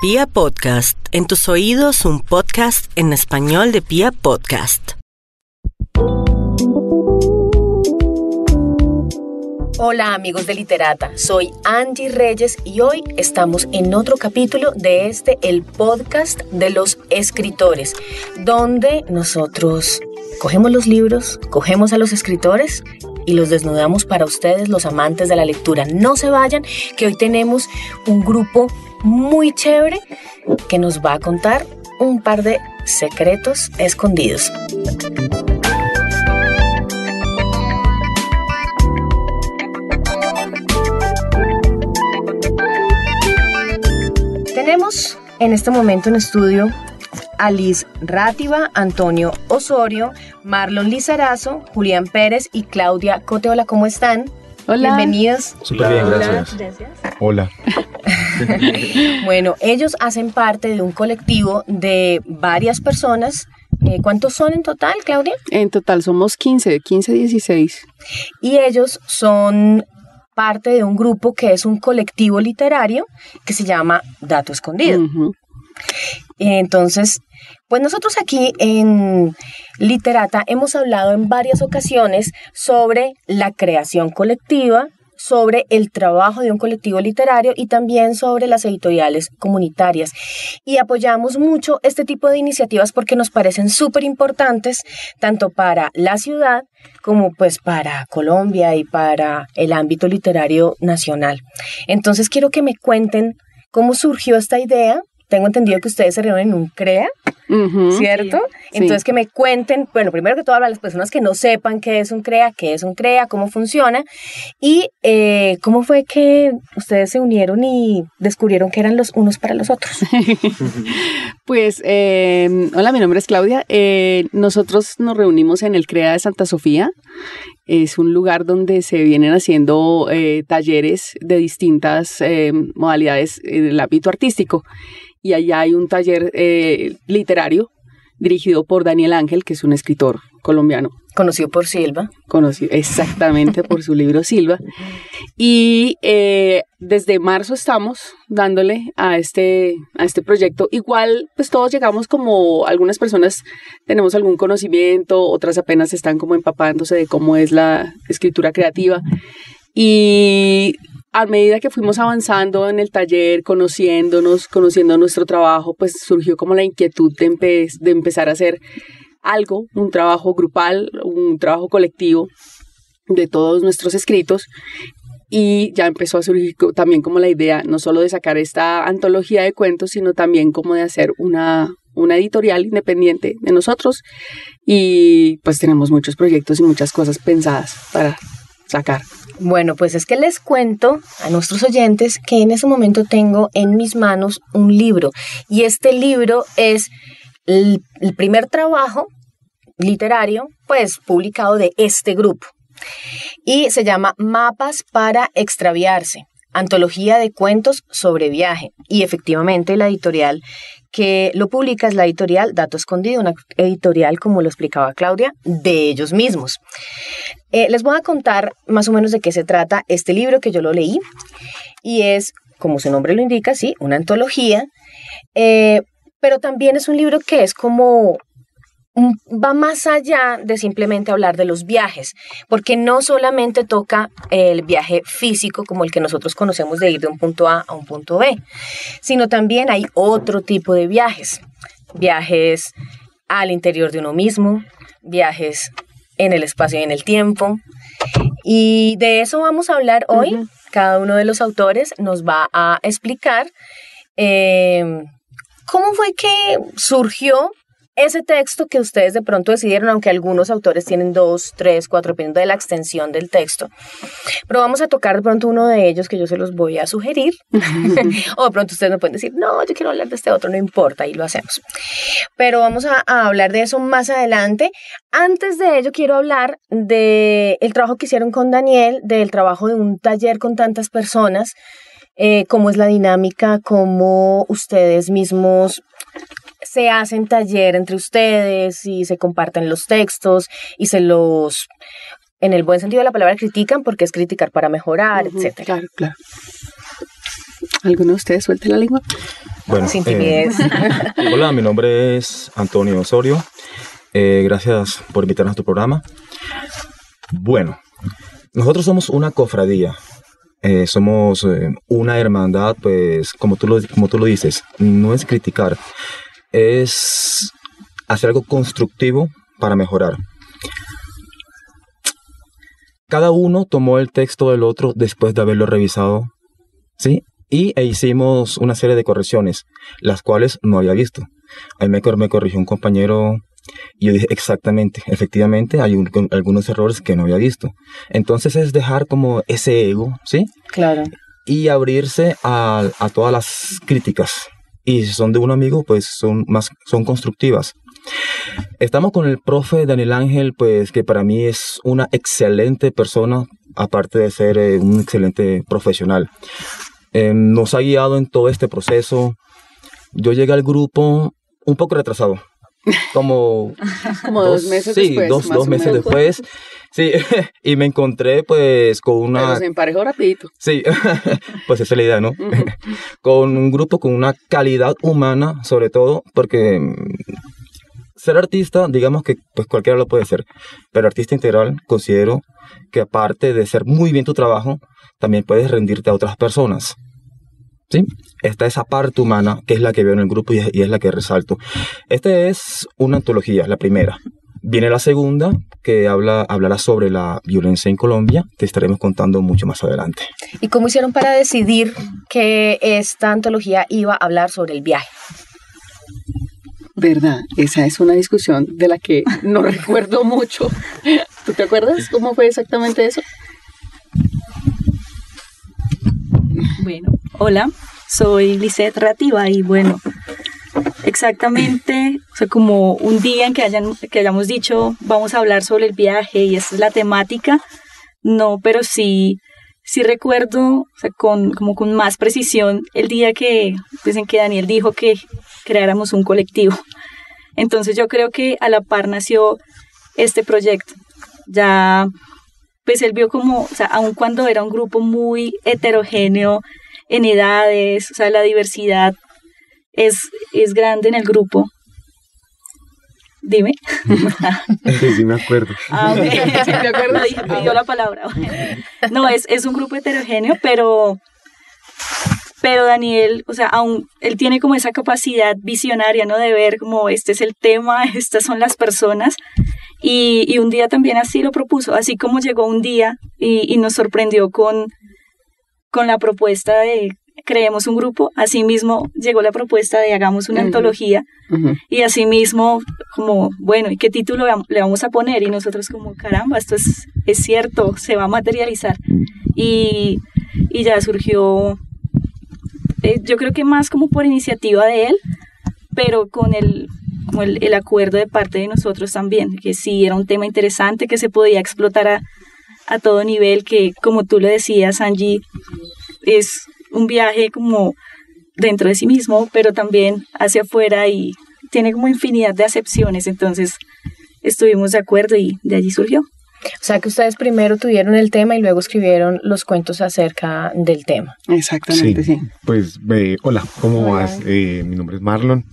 Pia Podcast, en tus oídos un podcast en español de Pia Podcast. Hola amigos de Literata, soy Angie Reyes y hoy estamos en otro capítulo de este, el podcast de los escritores, donde nosotros cogemos los libros, cogemos a los escritores y los desnudamos para ustedes, los amantes de la lectura. No se vayan, que hoy tenemos un grupo muy chévere que nos va a contar un par de secretos escondidos. Tenemos en este momento en estudio a Liz Rátiva, Antonio Osorio, Marlon Lizarazo, Julián Pérez y Claudia Coteola. ¿Cómo están? Hola. Bienvenidos. Súper bien, gracias. Hola. Bueno, ellos hacen parte de un colectivo de varias personas. Eh, ¿Cuántos son en total, Claudia? En total somos 15, 15, 16. Y ellos son parte de un grupo que es un colectivo literario que se llama Dato Escondido. Entonces, pues nosotros aquí en Literata hemos hablado en varias ocasiones sobre la creación colectiva, sobre el trabajo de un colectivo literario y también sobre las editoriales comunitarias. Y apoyamos mucho este tipo de iniciativas porque nos parecen súper importantes tanto para la ciudad como pues para Colombia y para el ámbito literario nacional. Entonces quiero que me cuenten cómo surgió esta idea. Tengo entendido que ustedes se reúnen en un CREA. ¿cierto? Entonces que me cuenten, bueno, primero que todo a las personas que no sepan qué es un CREA, qué es un CREA, cómo funciona y eh, cómo fue que ustedes se unieron y descubrieron que eran los unos para los otros. Pues, eh, hola, mi nombre es Claudia. Eh, nosotros nos reunimos en el CREA de Santa Sofía. Es un lugar donde se vienen haciendo eh, talleres de distintas eh, modalidades en el ámbito artístico. Y allá hay un taller eh, literario dirigido por Daniel Ángel, que es un escritor colombiano. Conocido por Silva. conocido exactamente por su libro Silva. Y eh, desde marzo estamos dándole a este, a este proyecto. Igual, pues todos llegamos como algunas personas tenemos algún conocimiento, otras apenas están como empapándose de cómo es la escritura creativa. Y a medida que fuimos avanzando en el taller, conociéndonos, conociendo nuestro trabajo, pues surgió como la inquietud de, empe- de empezar a hacer algo, un trabajo grupal, un trabajo colectivo de todos nuestros escritos. Y ya empezó a surgir también como la idea no solo de sacar esta antología de cuentos, sino también como de hacer una, una editorial independiente de nosotros. Y pues tenemos muchos proyectos y muchas cosas pensadas para sacar. Bueno, pues es que les cuento a nuestros oyentes que en ese momento tengo en mis manos un libro y este libro es el, el primer trabajo literario pues publicado de este grupo y se llama Mapas para extraviarse, antología de cuentos sobre viaje y efectivamente la editorial que lo publica es la editorial Dato Escondido, una editorial como lo explicaba Claudia, de ellos mismos. Eh, les voy a contar más o menos de qué se trata este libro que yo lo leí y es, como su nombre lo indica, sí, una antología, eh, pero también es un libro que es como va más allá de simplemente hablar de los viajes, porque no solamente toca el viaje físico como el que nosotros conocemos de ir de un punto A a un punto B, sino también hay otro tipo de viajes, viajes al interior de uno mismo, viajes en el espacio y en el tiempo. Y de eso vamos a hablar hoy. Cada uno de los autores nos va a explicar eh, cómo fue que surgió ese texto que ustedes de pronto decidieron, aunque algunos autores tienen dos, tres, cuatro, dependiendo de la extensión del texto. Pero vamos a tocar de pronto uno de ellos que yo se los voy a sugerir. o de pronto ustedes me pueden decir, no, yo quiero hablar de este otro, no importa, y lo hacemos. Pero vamos a, a hablar de eso más adelante. Antes de ello, quiero hablar del el trabajo que hicieron con Daniel, del trabajo de un taller con tantas personas, eh, cómo es la dinámica, cómo ustedes mismos se hacen taller entre ustedes y se comparten los textos y se los, en el buen sentido de la palabra, critican porque es criticar para mejorar, Ujú, etcétera. Claro, claro. ¿Alguno de ustedes suelte la lengua? bueno, sin timidez. hola, mi nombre es Antonio Osorio. gracias por invitarnos a tu programa. Bueno, nosotros somos una cofradía. somos una hermandad, pues como tú, lo, como tú lo dices, no es criticar, es hacer algo constructivo para mejorar. Cada uno tomó el texto del otro después de haberlo revisado, ¿sí? Y e hicimos una serie de correcciones, las cuales no había visto. Ahí me, me corrigió un compañero y yo dije, exactamente, efectivamente hay algunos errores que no había visto. Entonces es dejar como ese ego, ¿sí? Claro. Y abrirse a, a todas las críticas. Y si son de un amigo, pues son más, son constructivas. Estamos con el profe Daniel Ángel, pues que para mí es una excelente persona, aparte de ser eh, un excelente profesional. Em, nos ha guiado en todo este proceso. Yo llegué al grupo un poco retrasado, como, como dos, meses sí, después. Dos, dos meses después. Sí, y me encontré pues con una... Pero se emparejó rapidito. Sí, pues esa es la idea, ¿no? con un grupo con una calidad humana, sobre todo, porque ser artista, digamos que pues cualquiera lo puede ser, pero artista integral considero que aparte de ser muy bien tu trabajo, también puedes rendirte a otras personas. ¿Sí? Está esa parte humana que es la que veo en el grupo y es, la que resalto. Esta es una antología, la primera. Viene la segunda, que habla, hablará sobre la violencia en Colombia, que estaremos contando mucho más adelante. ¿Y cómo hicieron para decidir que esta antología iba a hablar sobre el viaje? ¿Verdad? Esa es una discusión de la que no recuerdo mucho. ¿Tú te acuerdas cómo fue exactamente eso? Bueno, hola, soy Lisette Rativa y bueno, exactamente, o sea, como un día en que, hayan, que hayamos dicho vamos a hablar sobre el viaje y esa es la temática, no, pero sí, sí recuerdo, o sea, con, como con más precisión el día que, pues que Daniel dijo que creáramos un colectivo. Entonces yo creo que a la par nació este proyecto. Ya, pues él vio como, o sea, aun cuando era un grupo muy heterogéneo en edades, o sea, la diversidad es, es grande en el grupo. Dime. Sí, sí me acuerdo. Ah, sí me acuerdo, dio la palabra. No, es, es un grupo heterogéneo, pero pero Daniel, o sea, aún él tiene como esa capacidad visionaria, ¿no? De ver como este es el tema, estas son las personas. Y, y un día también así lo propuso, así como llegó un día y, y nos sorprendió con, con la propuesta de creemos un grupo, así mismo llegó la propuesta de hagamos una antología y así mismo como, bueno, ¿y qué título le vamos a poner? Y nosotros como, caramba, esto es, es cierto, se va a materializar. Y, y ya surgió eh, yo creo que más como por iniciativa de él, pero con el, el, acuerdo de parte de nosotros también, que sí era un tema interesante que se podía explotar a, a todo nivel, que como tú le decías, Angie, es un viaje como dentro de sí mismo, pero también hacia afuera y tiene como infinidad de acepciones, entonces estuvimos de acuerdo y de allí surgió. O sea que ustedes primero tuvieron el tema y luego escribieron los cuentos acerca del tema. Exactamente, sí. Pues hola, ¿cómo vas? Eh, mi nombre es Marlon.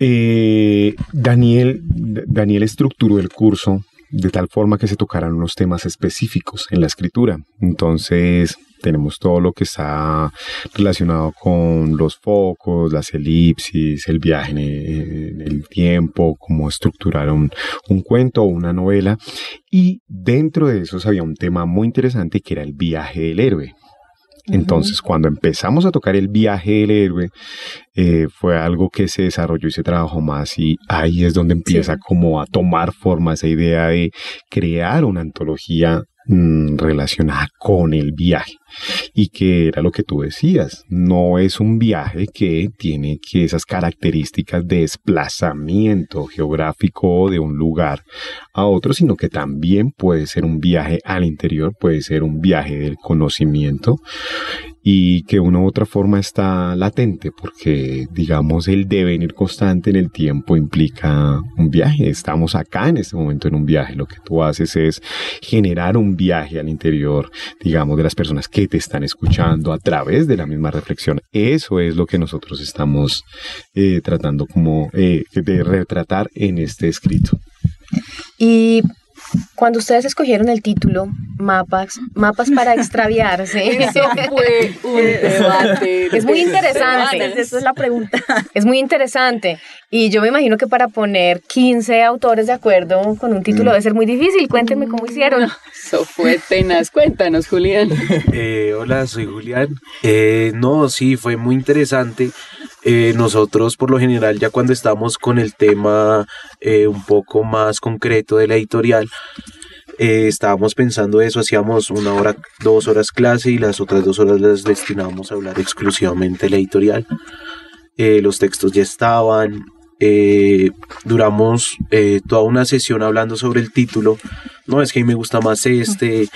Eh, Daniel, Daniel estructuró el curso de tal forma que se tocaran unos temas específicos en la escritura. Entonces, tenemos todo lo que está relacionado con los focos, las elipsis, el viaje en el tiempo, cómo estructurar un, cuento o una novela. Y dentro de eso había un tema muy interesante que era el viaje del héroe. Entonces, cuando empezamos a tocar el viaje del héroe, eh, fue algo que se desarrolló y se trabajó más y ahí es donde empieza como a tomar forma esa idea de crear una antología Mm, relacionada con el viaje. Y que era lo que tú decías, no es un viaje que tiene que esas características de desplazamiento geográfico de un lugar a otro, sino que también puede ser un viaje al interior, puede ser un viaje del conocimiento y que una u otra forma está latente porque digamos el devenir constante en el tiempo implica un viaje. Estamos acá en este momento en un viaje. Lo que tú haces es generar un viaje al interior, digamos, de las personas que te están escuchando a través de la misma reflexión. Eso es lo que nosotros estamos eh, tratando como eh, de retratar en este escrito. Y cuando ustedes escogieron el título, mapas, mapas para extraviarse. Eso fue un debate. Es muy interesante. Esa es la pregunta. Es muy interesante. Y yo me imagino que para poner 15 autores de acuerdo con un título debe ser muy difícil. Cuéntenme cómo hicieron. Eso fue tenaz. Cuéntanos, Julián. Eh, hola, soy Julián. Eh, no, sí, fue muy interesante. Eh, nosotros, por lo general, ya cuando estamos con el tema eh, un poco más concreto de la editorial, eh, estábamos pensando eso, hacíamos una hora, dos horas clase y las otras dos horas las destinábamos a hablar exclusivamente de la editorial. los textos ya estaban, duramos toda una sesión hablando sobre el título. No, es que a mí me gusta más este,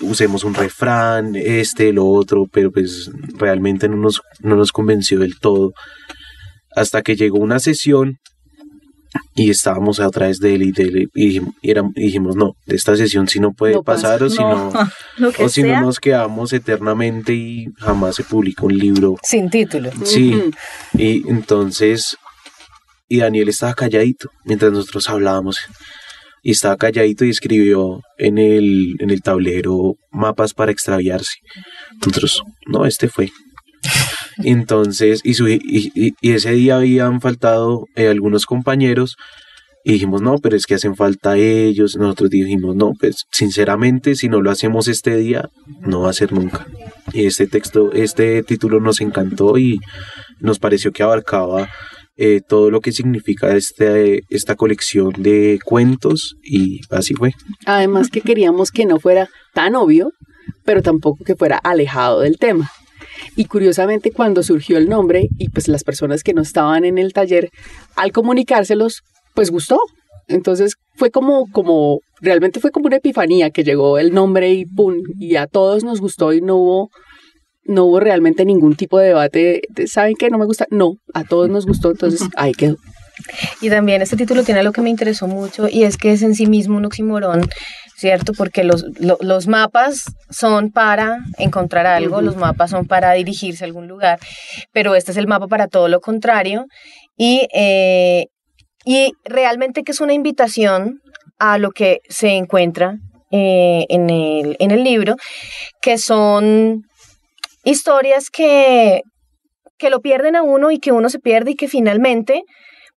usemos un refrán, este, lo otro, pero pues realmente no nos, no nos convenció del todo. Hasta que llegó una sesión y estábamos a través de él y, de él, y, dijimos, no, de esta sesión si no puede No pasa, pasar o si no, que o si no nos quedamos eternamente y jamás se publica un libro. Sin título. Sí, Ujú. y entonces, y Daniel estaba calladito mientras nosotros hablábamos. Y estaba calladito y escribió en el, en el tablero mapas para extraviarse. Nosotros, no, este fue. Entonces, y, su- y, y- y ese día habían faltado eh, algunos compañeros y dijimos, no, pero es que hacen falta ellos. Nosotros dijimos, no, pues sinceramente, si no lo hacemos este día, no va a ser nunca. Y este texto, este título nos encantó y nos pareció que abarcaba eh, todo lo que significa este, esta colección de cuentos y así fue. Además que queríamos que no fuera tan obvio, pero tampoco que fuera alejado del tema. Y curiosamente cuando surgió el nombre y pues las personas que no estaban en el taller, al comunicárselos, pues gustó. Entonces fue como, como, realmente fue como una epifanía que llegó el nombre y pum, y a todos nos gustó y no hubo, no hubo realmente ningún tipo de debate. de, ¿Saben qué? No me gusta. No, a todos nos gustó, entonces ahí quedó. Y también este título tiene algo que me interesó mucho y es que es en sí mismo un oxímoron, ¿cierto? Porque los, lo- los mapas son para encontrar algo, Ujú. los mapas son para dirigirse a algún lugar, pero este es el mapa para todo lo contrario y, eh, y realmente que es una invitación a lo que se encuentra eh, en, el, en el libro, que son historias que, que lo pierden a uno y que uno se pierde y que finalmente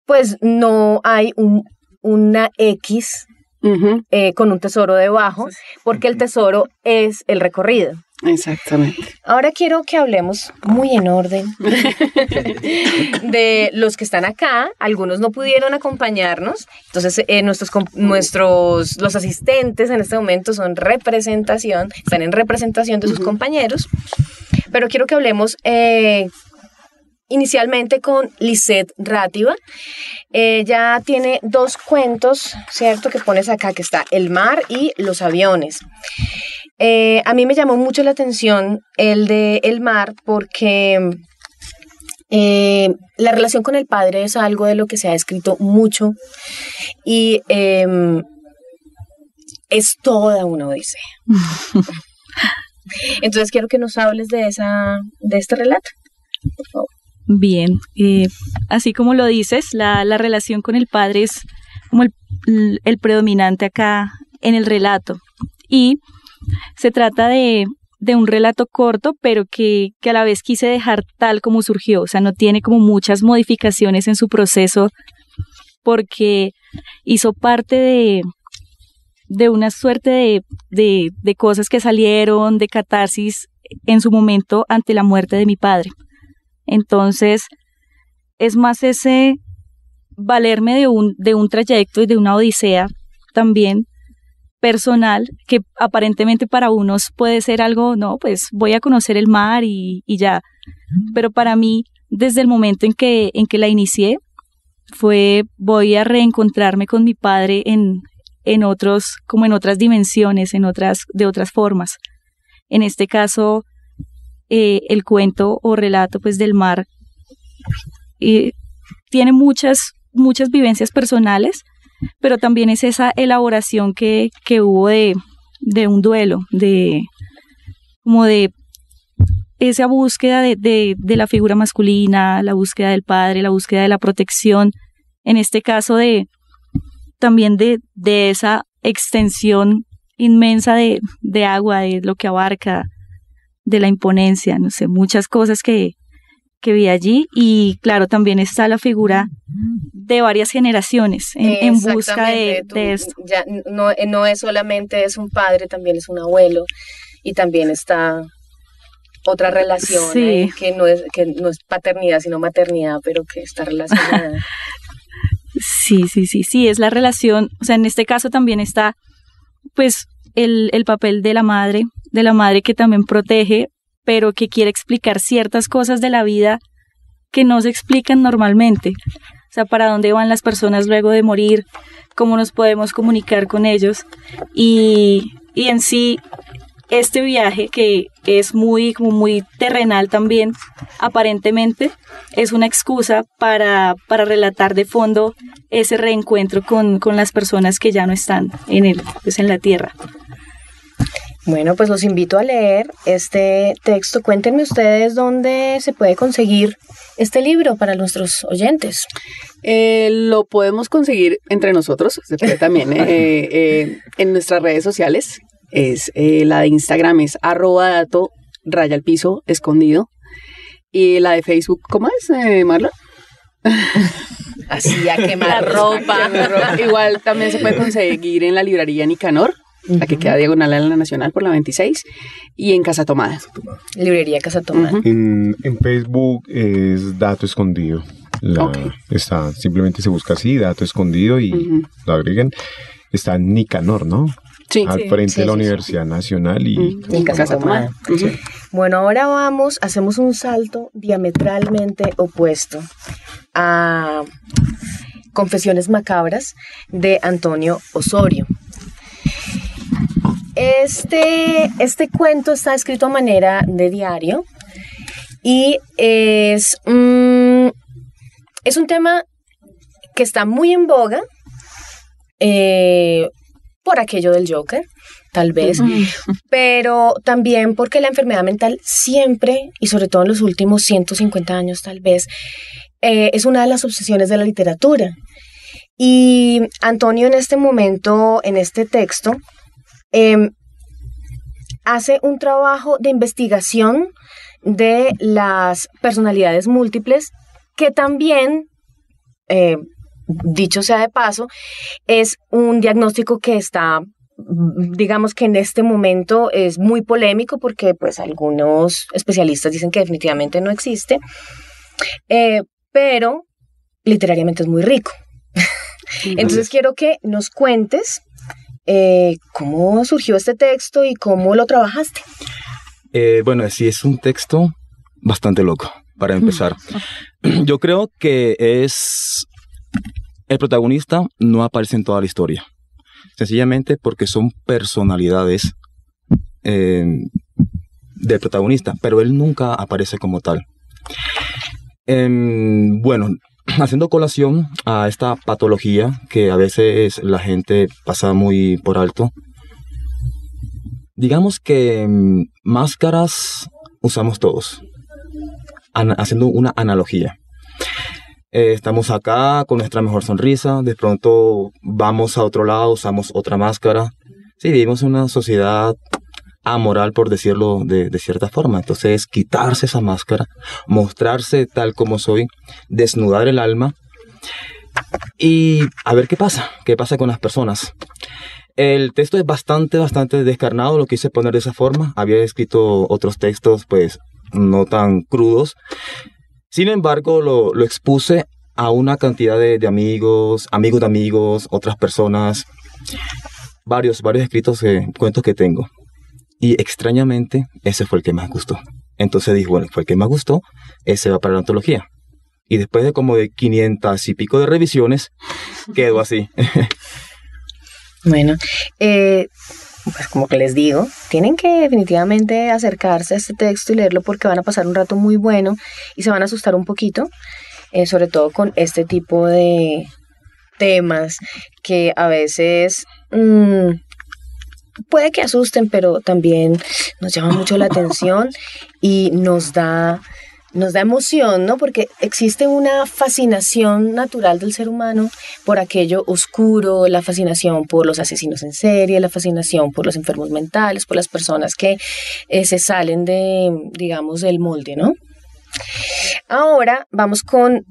pues no hay un, una X Eh, con un tesoro debajo, porque el tesoro es el recorrido. Exactamente. Ahora quiero que hablemos muy en orden de los que están acá. Algunos no pudieron acompañarnos. Entonces, eh, nuestros, nuestros, los asistentes en este momento son representación, están en representación de sus compañeros. Pero quiero que hablemos eh, inicialmente con Lisette Rátiva. Ella tiene dos cuentos, ¿cierto? Que pones acá, que está El mar y los aviones. Eh, a mí me llamó mucho la atención el de El mar porque eh, la relación con el padre es algo de lo que se ha escrito mucho y em, es toda una odisea. Entonces quiero que nos hables de, esa, de este relato. por favor. Bien, eh, así como lo dices, la, la relación con el padre es como el, el predominante acá en el relato. Y se trata de, de un relato corto, pero que, que a la vez quise dejar tal como surgió. O sea, no tiene como muchas modificaciones en su proceso porque hizo parte de, de una suerte de, de, de cosas que salieron, de catarsis en su momento ante la muerte de mi padre. Entonces, es más ese valerme de un, de un trayecto y de una odisea también personal, que aparentemente para unos puede ser algo, no, pues voy a conocer el mar y, y ya. Pero para mí, desde el momento en que, en que la inicié, fue voy a reencontrarme con mi padre en, en otros, como en otras dimensiones, en otras, de otras formas. En este caso, eh, el cuento o relato pues del mar eh, tiene muchas, muchas vivencias personales, pero también es esa elaboración que, que hubo de, de un duelo, de como de esa búsqueda de, de, la figura masculina, la búsqueda del padre, la búsqueda de la protección, en este caso de también de, esa extensión inmensa de agua, de lo que abarca, de la imponencia, no sé, muchas cosas que, que vi allí. Y claro, también está la figura de varias generaciones en, busca de, esto. Ya no, no es solamente es un padre, también es un abuelo y también está otra relación que no es que no es paternidad sino maternidad pero que está relacionada. Sí sí sí sí es la relación o sea en este caso también está pues el, el papel de la madre de la madre que también protege pero que quiere explicar ciertas cosas de la vida que no se explican normalmente o sea para dónde van las personas luego de morir cómo nos podemos comunicar con ellos y, y en sí este viaje que es muy, muy terrenal también, aparentemente, es una excusa para, para relatar de fondo ese reencuentro con, con, las personas que ya no están en, el, pues en la tierra. Bueno, pues los invito a leer este texto. Cuéntenme ustedes dónde se puede conseguir este libro para nuestros oyentes. Eh, lo podemos conseguir entre nosotros, se puede también eh, eh, en nuestras redes sociales, es eh, la de Instagram es arroba dato raya al piso escondido. Y la de Facebook, ¿cómo es, eh, Marla? Así a quemar ropa. Igual también se puede conseguir en la librería Nicanor, la que queda diagonal en la Nacional por la 26, y en Casa Tomada. Librería Casa Tomada. en, Facebook es Dato Escondido. está, simplemente se busca así, Dato Escondido, y lo agreguen. Está Nicanor, ¿no? al frente de la Universidad Nacional y, Casa, Tomada. Bueno, ahora vamos, hacemos un salto diametralmente opuesto a Confesiones Macabras de Antonio Osorio. Este, este cuento está escrito a manera de diario y es, es un tema que está muy en boga. Eh, por aquello del Joker, tal vez, pero también porque la enfermedad mental siempre, y sobre todo en los últimos 150 años tal vez, eh, es una de las obsesiones de la literatura. Y Antonio en este momento, en este texto, em, hace un trabajo de investigación de las personalidades múltiples que también eh, dicho sea de paso, es un diagnóstico que está digamos que en este momento es muy polémico porque pues algunos especialistas dicen que definitivamente no existe, eh, pero literariamente es muy rico. Entonces quiero que nos cuentes eh, cómo surgió este texto y cómo lo trabajaste. Eh, bueno, sí, es un texto bastante loco, para empezar. Yo creo que es el protagonista no aparece en toda la historia, sencillamente porque son personalidades eh, del protagonista, pero él nunca aparece como tal. Em, bueno, haciendo colación a esta patología que a veces la gente pasa muy por alto, digamos que em, máscaras usamos todos, haciendo una analogía. Eh, estamos acá con nuestra mejor sonrisa, de pronto vamos a otro lado, usamos otra máscara. Sí, vivimos en una sociedad amoral, por decirlo de, cierta forma. Entonces, quitarse esa máscara, mostrarse tal como soy, desnudar el alma y a ver qué pasa, qué pasa con las personas. El texto es bastante, bastante descarnado, lo quise poner de esa forma. Había escrito otros textos, pues, no tan crudos, sin embargo, lo, expuse a una cantidad de, amigos, amigos de amigos, otras personas, varios, varios escritos, eh, cuentos que tengo. Y extrañamente, ese fue el que más gustó. Entonces dije, bueno, fue el que más gustó, ese va para la antología. Y después de como de 500 y pico de revisiones, quedó así. bueno, eh, pues como que les digo, tienen que definitivamente acercarse a este texto y leerlo porque van a pasar un rato muy bueno y se van a asustar un poquito, eh, sobre todo con este tipo de temas que a veces mm, puede que asusten, pero también nos llama mucho la atención y nos da nos da emoción, ¿no? Porque existe una fascinación natural del ser humano por aquello oscuro, la fascinación por los asesinos en serie, la fascinación por los enfermos mentales, por las personas que eh, se salen de, digamos, del molde, ¿no? Ahora vamos con,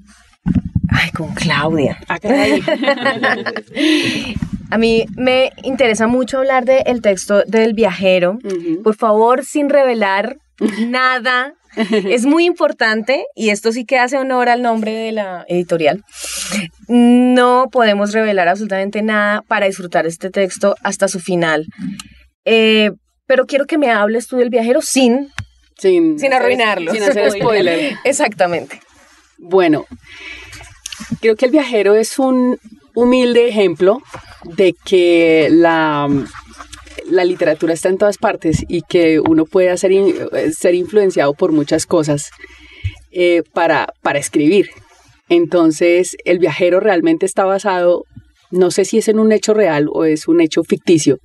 ay, con Claudia. A mí me interesa mucho hablar del texto del viajero. Por favor, sin revelar nada es muy importante, y esto sí que hace honor al nombre de la editorial, no podemos revelar absolutamente nada para disfrutar este texto hasta su final. Eh, pero quiero que me hables tú del viajero sin, sin, sin arruinarlo. Sin hacer spoiler. Exactamente. Bueno, creo que el viajero es un humilde ejemplo de que la la literatura está en todas partes y que uno puede ser, ser influenciado por muchas cosas eh, para, para escribir. Entonces, el viajero realmente está basado, no sé si es en un hecho real o es un hecho ficticio,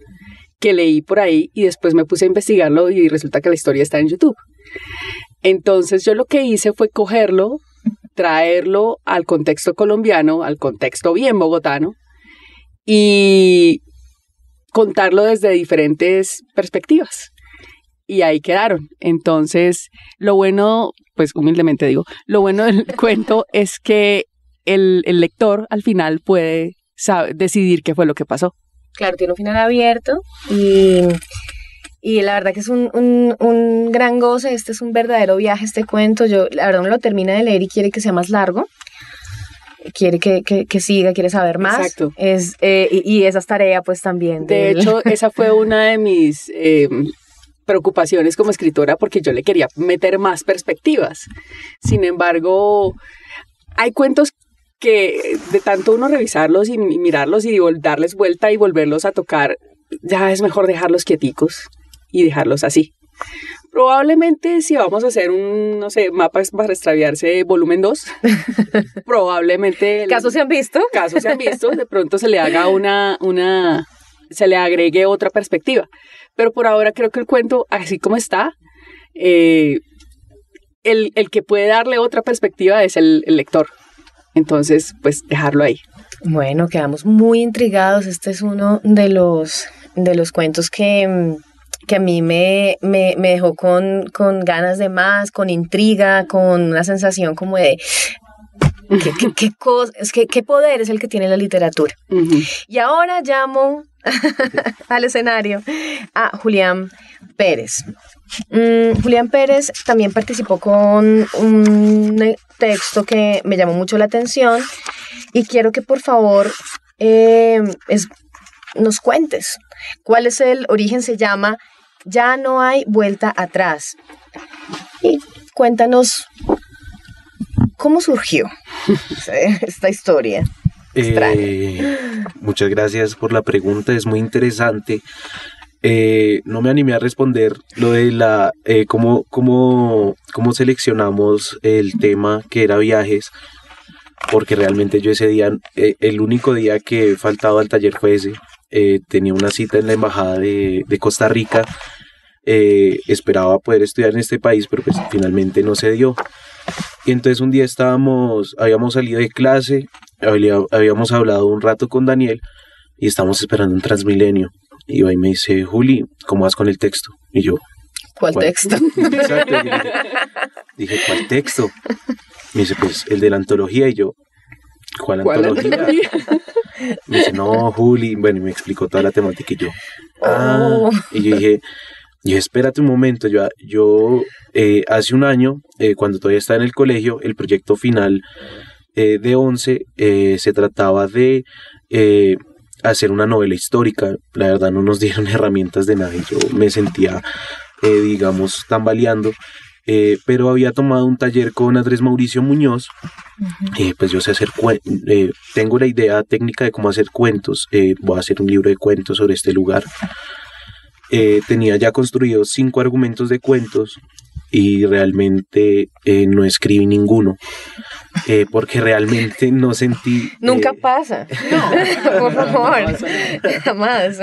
que leí por ahí y después me puse a investigarlo y resulta que la historia está en YouTube. Entonces yo lo que hice fue cogerlo, traerlo al contexto colombiano, al contexto bien bogotano, y contarlo desde diferentes perspectivas. Y ahí quedaron. Entonces, lo bueno, pues humildemente digo, lo bueno del cuento es que el, lector al final puede decidir qué fue lo que pasó. Claro, tiene un final abierto y, y la verdad que es un, un, un, gran goce, este es un verdadero viaje, este cuento. Yo, la verdad, no lo termina de leer y quiere que sea más largo quiere que, que, siga, quiere saber más. Exacto. Es, eh, y, esa es tarea pues también. De, hecho, esa fue una de mis eh, preocupaciones como escritora porque yo le quería meter más perspectivas. Sin embargo, hay cuentos que de tanto uno revisarlos y mirarlos y darles vuelta y volverlos a tocar, ya es mejor dejarlos quieticos y dejarlos así. Probablemente si vamos a hacer un, no sé, mapas para extraviarse volumen 2, probablemente... ¿Casos se han visto? Casos se han visto, de pronto se le haga una, una, se le agregue otra perspectiva. Pero por ahora creo que el cuento, así como está, eh, el, el, que puede darle otra perspectiva es el, el lector. Entonces, pues dejarlo ahí. Bueno, quedamos muy intrigados. Este es uno de los, de los cuentos que mm, que a mí me, me, me dejó con, con, ganas de más, con intriga, con una sensación como de qué, qué, qué, poder es el que tiene la literatura. Y ahora llamo al escenario a Julián Pérez. Mm, Julián Pérez también participó con un texto que me llamó mucho la atención y quiero que por favor eh, es, nos cuentes cuál es el origen, se llama ya no hay vuelta atrás. Y cuéntanos cómo surgió esta historia. Eh, muchas gracias por la pregunta, es muy interesante. Eh, no me animé a responder lo de la eh, cómo, cómo, cómo seleccionamos el tema que era viajes, porque realmente yo ese día, el único día que he faltado al taller fue ese. Tenía una cita en la embajada de, de Costa Rica eh, esperaba poder estudiar en este país, pero pues finalmente no se dio. Y entonces un día estábamos, habíamos salido de clase, habíamos hablado un rato con Daniel y estábamos esperando un Transmilenio. Y ahí me dice, Juli, ¿cómo vas con el texto? Y yo, ¿cuál, texto? Exacto. Dije, ¿cuál texto? Me dice, pues el de la antología. Y yo, ¿cuál, antología? Me dice, no, Juli. Bueno, y me explicó toda la temática y yo, ah. Oh. Y yo dije, y espérate un momento, yo, yo eh, hace un año, eh, cuando todavía estaba en el colegio, el proyecto final eh, de 11 se trataba de hacer una novela histórica. La verdad no nos dieron herramientas de nada y yo me sentía, digamos, tambaleando. Pero había tomado un taller con Andrés Mauricio Muñoz, pues yo sé hacer tengo la idea técnica de cómo hacer cuentos, voy a hacer un libro de cuentos sobre este lugar. Eh, tenía ya construidos cinco argumentos de cuentos y realmente eh, no escribí ninguno. Eh, porque realmente no sentí... Nunca eh, pasa. No, por favor. Jamás.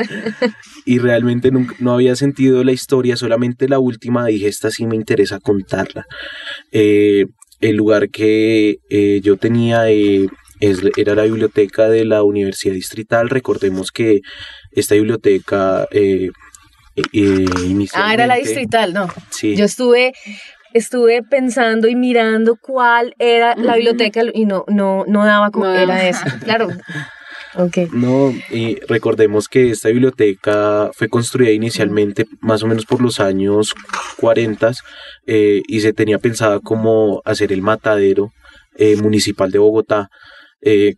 y realmente nunca- no había sentido la historia, solamente la última dije, esta sí me interesa contarla. Eh, el lugar que eh, yo tenía eh, es- era la biblioteca de la Universidad Distrital. Recordemos que esta biblioteca eh, eh, Ah, era la distrital, no. Sí. Yo estuve estuve pensando y mirando cuál era la biblioteca y no no no daba con No era esa. Claro. Ok. No, y recordemos que esta biblioteca fue construida inicialmente más o menos por los años 40 eh, y se tenía pensada como hacer el matadero eh, municipal de Bogotá. Eh,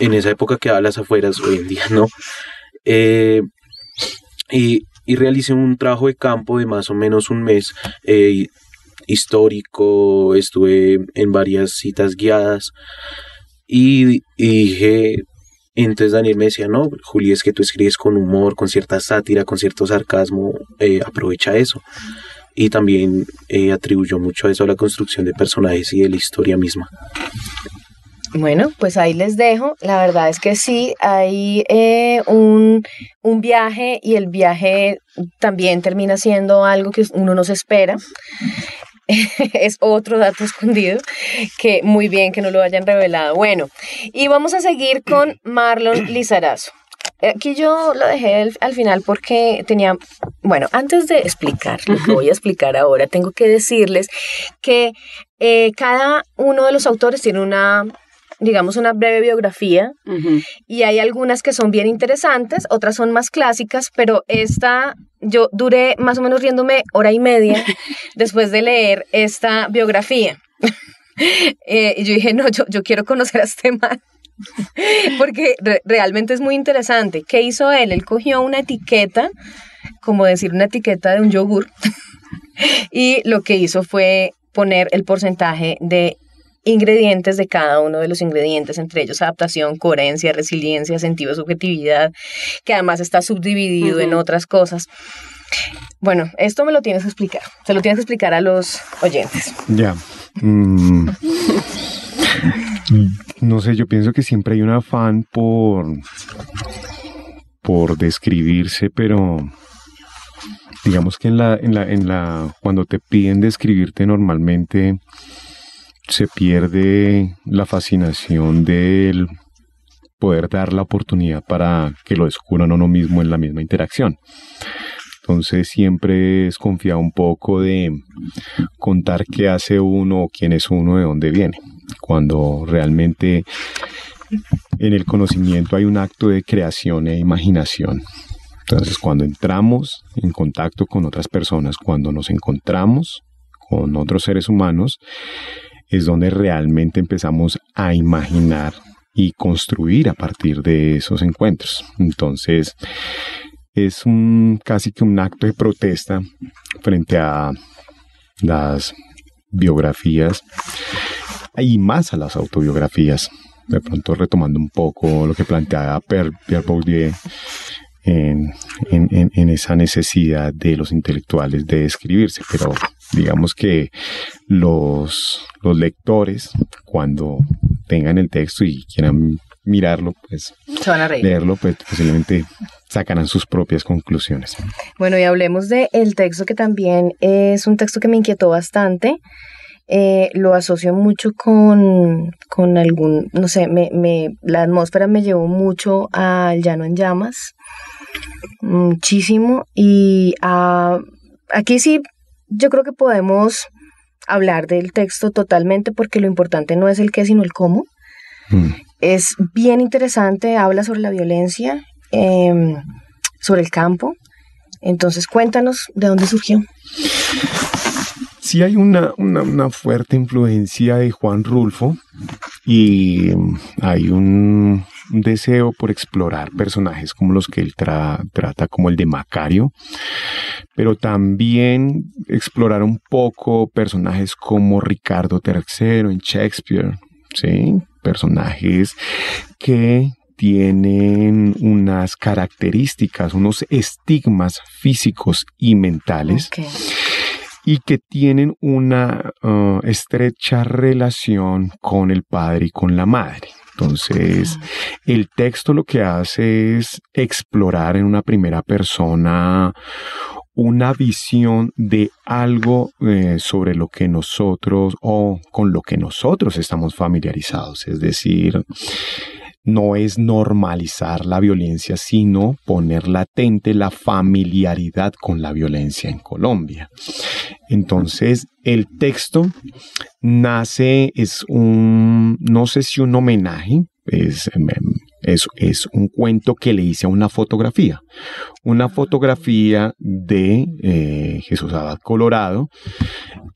en esa época quedaba a las afueras, hoy en día no. Eh, y, y realicé un trabajo de campo de más o menos un mes eh, histórico, estuve en varias citas guiadas y, dije, entonces Daniel me decía, no, Juli, es que tú escribes con humor, con cierta sátira, con cierto sarcasmo, eh, aprovecha eso. Y también eh, atribuyó mucho a eso a la construcción de personajes y de la historia misma. Bueno, pues ahí les dejo. La verdad es que sí, hay eh, un, un viaje y el viaje también termina siendo algo que uno no se espera. es otro dato escondido que muy bien que no lo hayan revelado. Bueno, y vamos a seguir con Marlon Lizarazo. Aquí yo lo dejé al, al final porque tenía, bueno, antes de explicar lo que voy a explicar ahora, tengo que decirles que eh, cada uno de los autores tiene una, digamos, una breve biografía y hay algunas que son bien interesantes, otras son más clásicas, pero esta, yo duré más o menos riéndome hora y media después de leer esta biografía. Eh, y yo dije, no, yo, yo quiero conocer a este man. Porque re- realmente es muy interesante. ¿Qué hizo él? Él cogió una etiqueta, como decir una etiqueta de un yogur, y lo que hizo fue poner el porcentaje de ingredientes de cada uno de los ingredientes, entre ellos adaptación, coherencia, resiliencia, sentido de subjetividad, que además está subdividido en otras cosas. Bueno, esto me lo tienes que explicar, se lo tienes que explicar a los oyentes. Ya. Mm. No sé, yo pienso que siempre hay un afán por, por describirse, pero digamos que en la, en la, en la, cuando te piden describirte normalmente se pierde la fascinación del poder dar la oportunidad para que lo descubran uno mismo en la misma interacción. Entonces siempre es confiar un poco de contar qué hace uno quién es uno, de dónde viene. Cuando realmente en el conocimiento hay un acto de creación e imaginación. Entonces cuando entramos en contacto con otras personas, cuando nos encontramos con otros seres humanos, es donde realmente empezamos a imaginar y construir a partir de esos encuentros. Entonces, es un casi que un acto de protesta frente a las biografías y más a las autobiografías. De pronto retomando un poco lo que planteaba Pierre Bourdieu en- en- en esa necesidad de los intelectuales de escribirse, pero digamos que los, los lectores, cuando tengan el texto y quieran mirarlo, pues Se van a reír. leerlo, pues posiblemente sacarán sus propias conclusiones. Bueno, y hablemos del el texto que también es un texto que me inquietó bastante. Eh, lo asocio mucho con, con algún, no sé, me, me, la atmósfera me llevó mucho al Llano en Llamas, muchísimo, y a, aquí sí, yo creo que podemos hablar del texto totalmente porque lo importante no es el qué, sino el cómo. Mm. Es bien interesante, habla sobre la violencia, em, sobre el campo. Entonces, cuéntanos de dónde surgió. Sí hay una, una, una fuerte influencia de Juan Rulfo y mm, hay un, deseo por explorar personajes como los que él tra- trata, como el de Macario, pero también explorar un poco personajes como Ricardo III en Shakespeare, ¿sí? personajes que tienen unas características, unos estigmas físicos y mentales. Y que tienen una uh, estrecha relación con el padre y con la madre. Entonces, el texto lo que hace es explorar en una primera persona una visión de algo eh, sobre lo que nosotros o con lo que nosotros estamos familiarizados. Es decir, no es normalizar la violencia, sino poner latente la familiaridad con la violencia en Colombia. Entonces, el texto nace, es un, no sé si un homenaje, es, em, em, es, es, un cuento que le hice a una fotografía, una fotografía de eh, Jesús Abad Colorado,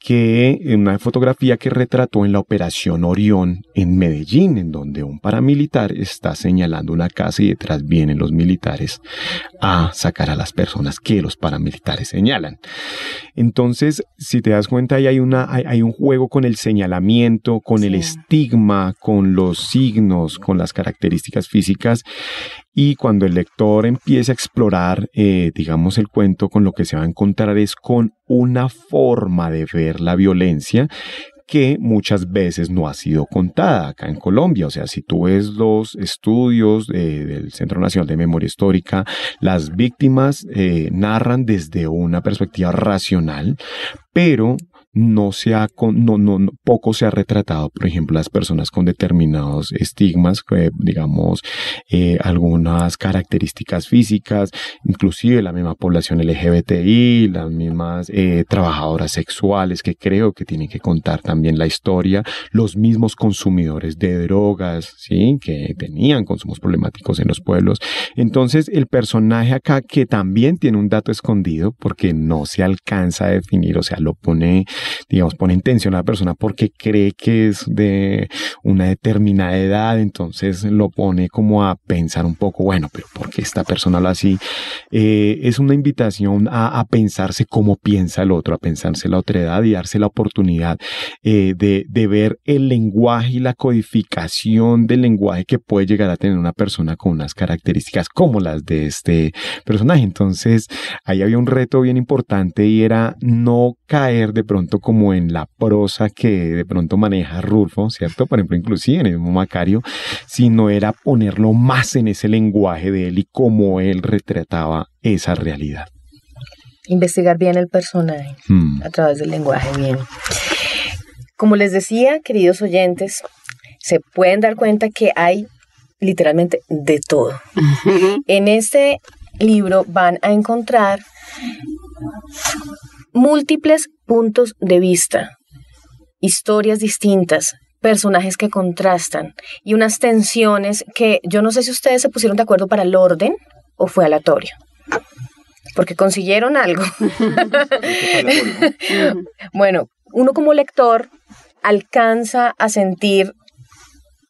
que una fotografía que retrató en la operación Orión en Medellín, en donde un paramilitar está señalando una casa y detrás vienen los militares a sacar a las personas que los paramilitares señalan. Entonces, si te das cuenta, ahí hay, una, hay, un juego con el señalamiento, con el estigma, con los signos, con las características físicas. Y cuando el lector empiece a explorar, eh, digamos, el cuento, con lo que se va a encontrar es con una forma de ver la violencia que muchas veces no ha sido contada acá en Colombia. O sea, si tú ves los estudios eh, del Centro Nacional de Memoria Histórica, las víctimas eh, narran desde una perspectiva racional, pero no se ha, no, no, poco se ha retratado, por ejemplo, las personas con determinados estigmas, digamos, eh, algunas características físicas, inclusive la misma población LGBTI, las mismas eh, trabajadoras sexuales que creo que tienen que contar también la historia, los mismos consumidores de drogas, ¿sí? Que tenían consumos problemáticos en los pueblos. Entonces, el personaje acá que también tiene un dato escondido porque no se alcanza a definir, o sea, lo pone digamos, pone en tensión a la persona porque cree que es de una determinada edad, entonces lo pone como a pensar un poco, bueno, pero ¿por qué esta persona lo así? Eh, es una invitación a, pensarse cómo piensa el otro, a pensarse la otra edad y darse la oportunidad eh, de, de ver el lenguaje y la codificación del lenguaje que puede llegar a tener una persona con unas características como las de este personaje. Entonces, ahí había un reto bien importante y era no caer de pronto como en la prosa que de pronto maneja Rulfo, ¿cierto? Por ejemplo, inclusive en el mismo Macario, sino era ponerlo más en ese lenguaje de él y cómo él retrataba esa realidad. Investigar bien el personaje hmm. a través del lenguaje, bien. Como les decía, queridos oyentes, se pueden dar cuenta que hay literalmente de todo. En este libro van a encontrar múltiples puntos de vista, historias distintas, personajes que contrastan y unas tensiones que yo no sé si ustedes se pusieron de acuerdo para el orden o fue aleatorio. Porque consiguieron algo. bueno, uno como lector alcanza a sentir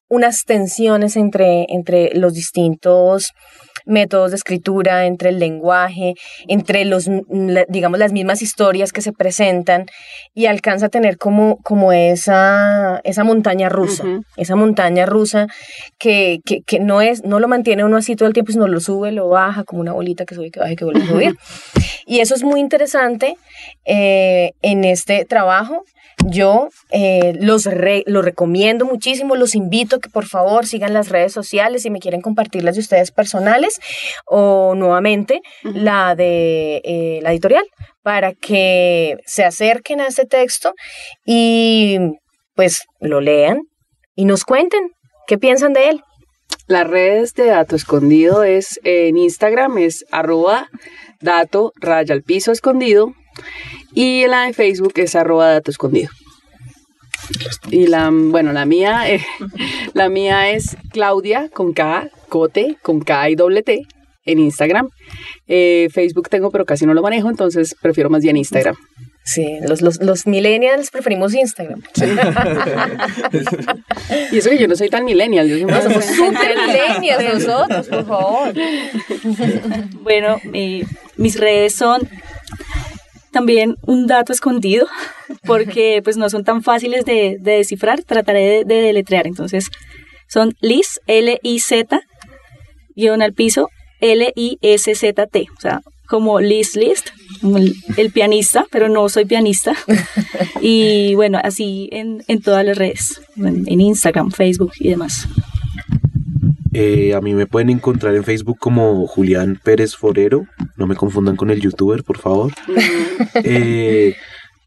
unas tensiones entre, entre los distintos métodos de escritura, entre el lenguaje, entre los, digamos, las mismas historias que se presentan y alcanza a tener como, como esa, esa montaña rusa, esa montaña rusa que, que, que, no, es, no lo mantiene uno así todo el tiempo, sino lo sube, lo baja, como una bolita que sube, que baja y que vuelve a subir. Y eso es muy interesante eh, en este trabajo. Yo eh, los, los recomiendo muchísimo, los invito a que por favor sigan las redes sociales si me quieren compartir las de ustedes personales o nuevamente la de eh, la editorial para que se acerquen a este texto y pues lo lean y nos cuenten qué piensan de él. Las redes de Dato Escondido es en Instagram es arroba dato raya al piso escondido y la de Facebook es arroba dato escondido. Y la, bueno, la mía, eh, la mía es Claudia con K, Cote, con K y doble T en Instagram. Eh, Facebook tengo, pero casi no lo manejo, entonces prefiero más bien Instagram. Sí, los, los, los millennials preferimos Instagram. y eso que yo no soy tan millennial. Yo no, somos súper millennials nosotros, por favor. bueno, eh, mis redes son también un dato escondido, porque pues no son tan fáciles de, descifrar, trataré de, deletrear. Entonces, son Liz, L-I-Z, guion al piso, L-I-S-Z-T. O sea, como Liz List, el, el, pianista, pero no soy pianista. y bueno, así en, en todas las redes, en, en Instagram, Facebook y demás. Eh, a mí me pueden encontrar en Facebook como Julián Pérez Forero. No me confundan con el youtuber, por favor. Eh,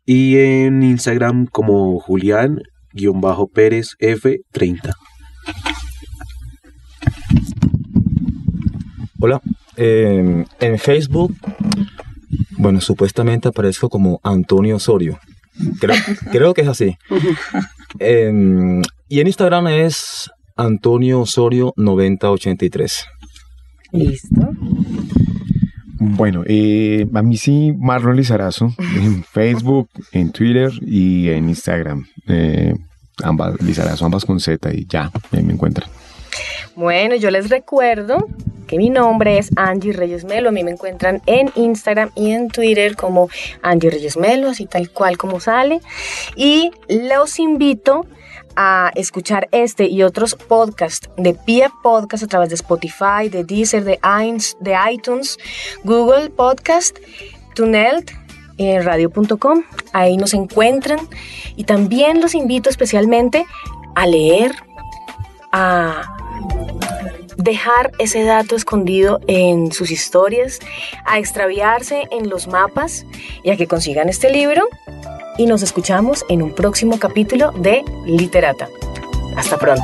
y en Instagram como Julián-Pérez F30. Hola. Eh, en Facebook, bueno, supuestamente aparezco como Antonio Osorio. Creo, creo que es así. Eh, y en Instagram es Antonio Osorio 9083. Listo. Bueno, eh, a mí sí, Marlon Lizarazo, en Facebook, en Twitter y en Instagram. Eh, ambas, Lizarazo, ambas con Z y ya, ahí me encuentran. Bueno, yo les recuerdo que mi nombre es Angie Reyes Melo. A mí me encuentran en Instagram y en Twitter como Angie Reyes Melo, así tal cual como sale. Y los invito a escuchar este y otros podcasts de Pia Podcast a través de Spotify, de Deezer, de, iTunes, Google Podcast, Tunelt, eh, radio.com. Ahí nos encuentran. Y también los invito especialmente a leer, a dejar ese dato escondido en sus historias, a extraviarse en los mapas y a que consigan este libro y nos escuchamos en un próximo capítulo de Literata. Hasta pronto.